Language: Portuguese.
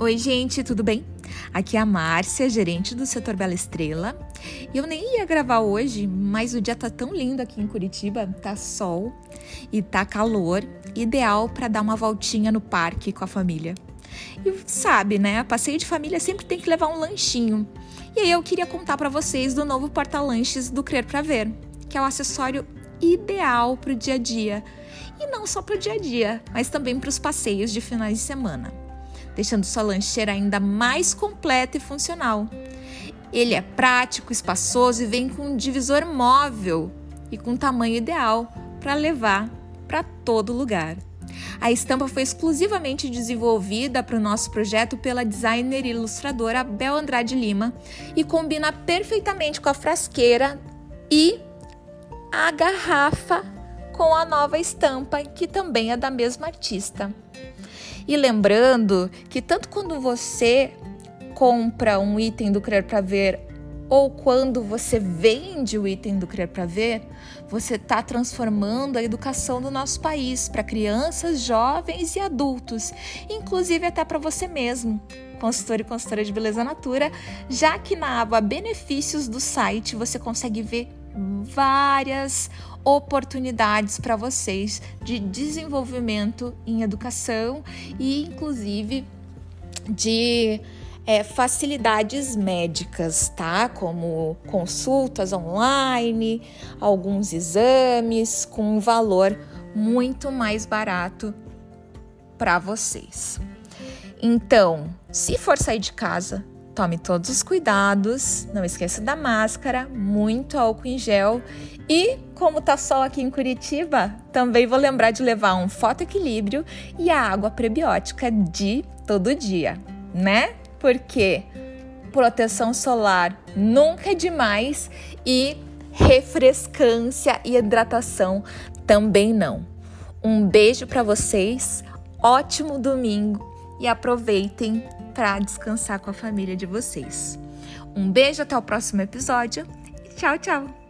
Oi, gente, tudo bem? Aqui é a Márcia, gerente do setor Bela Estrela. Eu nem ia gravar hoje, mas o dia tá tão lindo aqui em Curitiba, tá sol e tá calor, ideal para dar uma voltinha no parque com a família. E sabe, né? Passeio de família sempre tem que levar um lanchinho. E aí eu queria contar para vocês do novo porta-lanches do Crer para Ver, que é o acessório ideal para o dia a dia. E não só para o dia a dia, mas também para os passeios de finais de semana deixando sua lancheira ainda mais completa e funcional. Ele é prático, espaçoso e vem com um divisor móvel e com tamanho ideal para levar para todo lugar. A estampa foi exclusivamente desenvolvida para o nosso projeto pela designer e ilustradora Bel Andrade Lima e combina perfeitamente com a frasqueira e a garrafa com a nova estampa, que também é da mesma artista. E lembrando que tanto quando você compra um item do Crer para Ver ou quando você vende o item do Crer para Ver, você está transformando a educação do nosso país para crianças, jovens e adultos, inclusive até para você mesmo, consultor e consultora de beleza natura, já que na aba benefícios do site você consegue ver várias oportunidades para vocês de desenvolvimento em educação e, inclusive, de é, facilidades médicas, tá? Como consultas online, alguns exames com um valor muito mais barato para vocês. Então, se for sair de casa, Tome todos os cuidados, não esqueça da máscara, muito álcool em gel e, como tá sol aqui em Curitiba, também vou lembrar de levar um fotoequilíbrio e a água prebiótica de todo dia, né? Porque proteção solar nunca é demais e refrescância e hidratação também não. Um beijo para vocês, ótimo domingo e aproveitem para descansar com a família de vocês. Um beijo até o próximo episódio tchau, tchau!